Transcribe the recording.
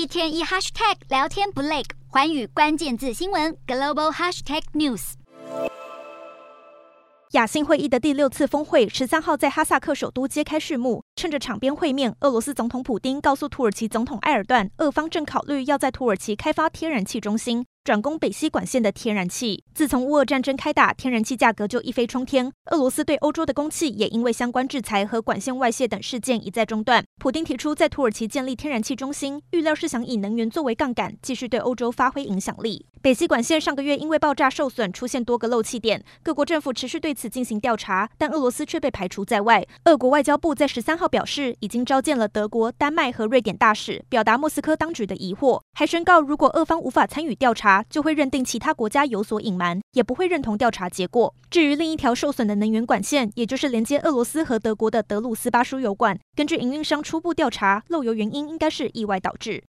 一天一 hashtag 聊天不累，环宇关键字新闻 global hashtag news。亚信会议的第六次峰会十三号在哈萨克首都揭开序幕。趁着场边会面，俄罗斯总统普丁告诉土耳其总统埃尔段，俄方正考虑要在土耳其开发天然气中心。转供北溪管线的天然气。自从乌俄战争开打，天然气价格就一飞冲天。俄罗斯对欧洲的供气也因为相关制裁和管线外泄等事件一再中断。普丁提出在土耳其建立天然气中心，预料是想以能源作为杠杆，继续对欧洲发挥影响力。北溪管线上个月因为爆炸受损，出现多个漏气点，各国政府持续对此进行调查，但俄罗斯却被排除在外。俄国外交部在十三号表示，已经召见了德国、丹麦和瑞典大使，表达莫斯科当局的疑惑，还宣告如果俄方无法参与调查，就会认定其他国家有所隐瞒，也不会认同调查结果。至于另一条受损的能源管线，也就是连接俄罗斯和德国的德鲁斯巴输油管，根据营运商初步调查，漏油原因应该是意外导致。